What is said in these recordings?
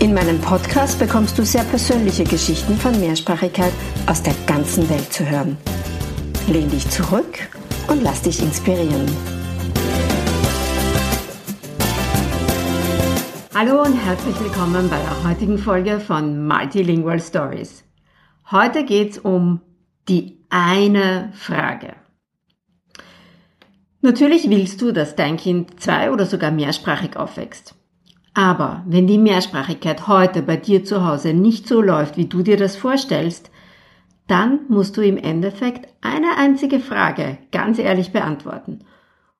In meinem Podcast bekommst du sehr persönliche Geschichten von Mehrsprachigkeit aus der ganzen Welt zu hören. Lehn dich zurück und lass dich inspirieren. Hallo und herzlich willkommen bei der heutigen Folge von Multilingual Stories. Heute geht es um die eine Frage. Natürlich willst du, dass dein Kind zwei- oder sogar mehrsprachig aufwächst. Aber wenn die Mehrsprachigkeit heute bei dir zu Hause nicht so läuft, wie du dir das vorstellst, dann musst du im Endeffekt eine einzige Frage ganz ehrlich beantworten.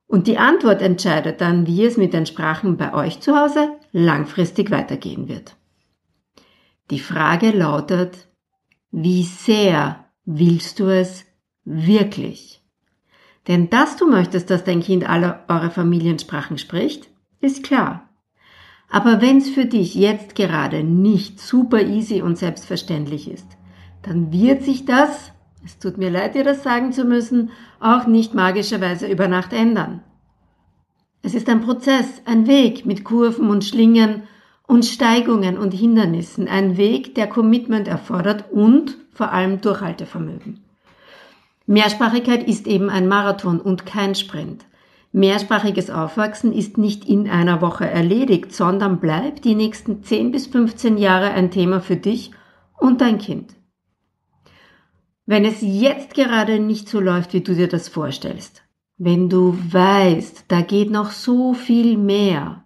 Und die Antwort entscheidet dann, wie es mit den Sprachen bei euch zu Hause langfristig weitergehen wird. Die Frage lautet, wie sehr willst du es wirklich? Denn dass du möchtest, dass dein Kind alle eure Familiensprachen spricht, ist klar. Aber wenn es für dich jetzt gerade nicht super easy und selbstverständlich ist, dann wird sich das, es tut mir leid, dir das sagen zu müssen, auch nicht magischerweise über Nacht ändern. Es ist ein Prozess, ein Weg mit Kurven und Schlingen und Steigungen und Hindernissen, ein Weg, der Commitment erfordert und vor allem Durchhaltevermögen. Mehrsprachigkeit ist eben ein Marathon und kein Sprint. Mehrsprachiges Aufwachsen ist nicht in einer Woche erledigt, sondern bleibt die nächsten 10 bis 15 Jahre ein Thema für dich und dein Kind. Wenn es jetzt gerade nicht so läuft, wie du dir das vorstellst, wenn du weißt, da geht noch so viel mehr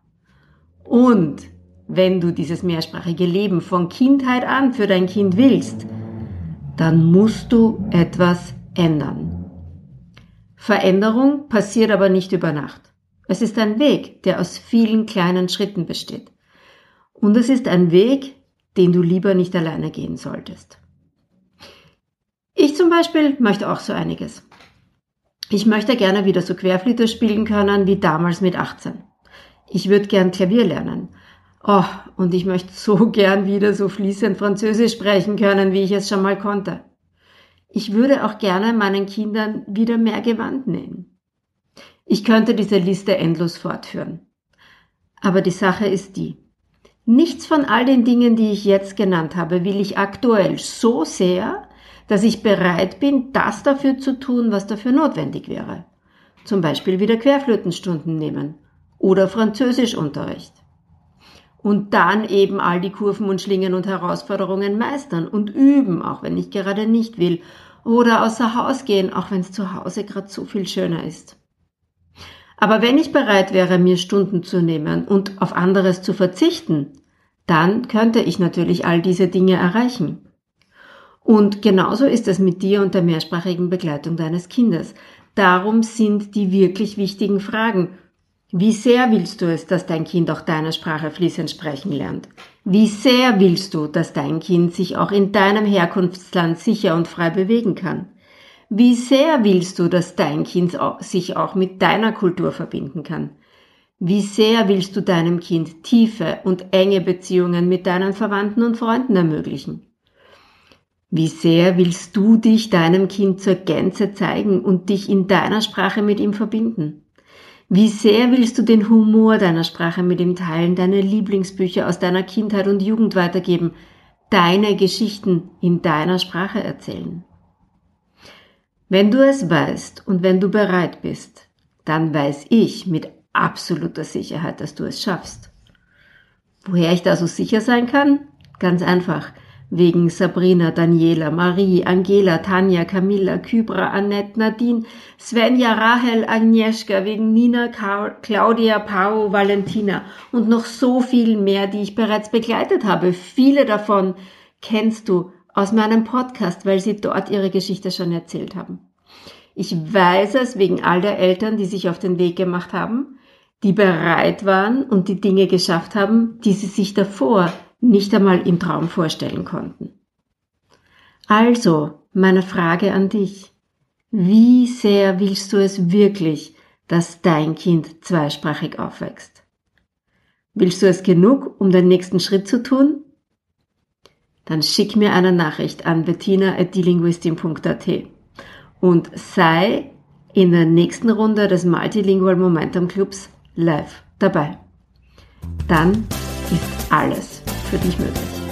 und wenn du dieses mehrsprachige Leben von Kindheit an für dein Kind willst, dann musst du etwas ändern. Veränderung passiert aber nicht über Nacht. Es ist ein Weg, der aus vielen kleinen Schritten besteht. Und es ist ein Weg, den du lieber nicht alleine gehen solltest. Ich zum Beispiel möchte auch so einiges. Ich möchte gerne wieder so Querflöte spielen können wie damals mit 18. Ich würde gern Klavier lernen. Oh, und ich möchte so gern wieder so fließend Französisch sprechen können, wie ich es schon mal konnte. Ich würde auch gerne meinen Kindern wieder mehr Gewand nähen. Ich könnte diese Liste endlos fortführen. Aber die Sache ist die. Nichts von all den Dingen, die ich jetzt genannt habe, will ich aktuell so sehr, dass ich bereit bin, das dafür zu tun, was dafür notwendig wäre. Zum Beispiel wieder Querflötenstunden nehmen oder Französischunterricht. Und dann eben all die Kurven und Schlingen und Herausforderungen meistern und üben, auch wenn ich gerade nicht will. Oder außer Haus gehen, auch wenn es zu Hause gerade so viel schöner ist. Aber wenn ich bereit wäre, mir Stunden zu nehmen und auf anderes zu verzichten, dann könnte ich natürlich all diese Dinge erreichen. Und genauso ist es mit dir und der mehrsprachigen Begleitung deines Kindes. Darum sind die wirklich wichtigen Fragen. Wie sehr willst du es, dass dein Kind auch deine Sprache fließend sprechen lernt? Wie sehr willst du, dass dein Kind sich auch in deinem Herkunftsland sicher und frei bewegen kann? Wie sehr willst du, dass dein Kind sich auch mit deiner Kultur verbinden kann? Wie sehr willst du deinem Kind tiefe und enge Beziehungen mit deinen Verwandten und Freunden ermöglichen? Wie sehr willst du dich deinem Kind zur Gänze zeigen und dich in deiner Sprache mit ihm verbinden? Wie sehr willst du den Humor deiner Sprache mit ihm teilen, deine Lieblingsbücher aus deiner Kindheit und Jugend weitergeben, deine Geschichten in deiner Sprache erzählen? Wenn du es weißt und wenn du bereit bist, dann weiß ich mit absoluter Sicherheit, dass du es schaffst. Woher ich da so sicher sein kann? Ganz einfach wegen Sabrina, Daniela, Marie, Angela, Tanja, Camilla, Kybra, Annette, Nadine, Svenja, Rahel, Agnieszka, wegen Nina, Claudia, Pau, Valentina und noch so viel mehr, die ich bereits begleitet habe. Viele davon kennst du aus meinem Podcast, weil sie dort ihre Geschichte schon erzählt haben. Ich weiß es wegen all der Eltern, die sich auf den Weg gemacht haben, die bereit waren und die Dinge geschafft haben, die sie sich davor nicht einmal im Traum vorstellen konnten. Also, meine Frage an dich. Wie sehr willst du es wirklich, dass dein Kind zweisprachig aufwächst? Willst du es genug, um den nächsten Schritt zu tun? Dann schick mir eine Nachricht an bettina.delinguistin.at und sei in der nächsten Runde des Multilingual Momentum Clubs live dabei. Dann ist alles für dich möglich.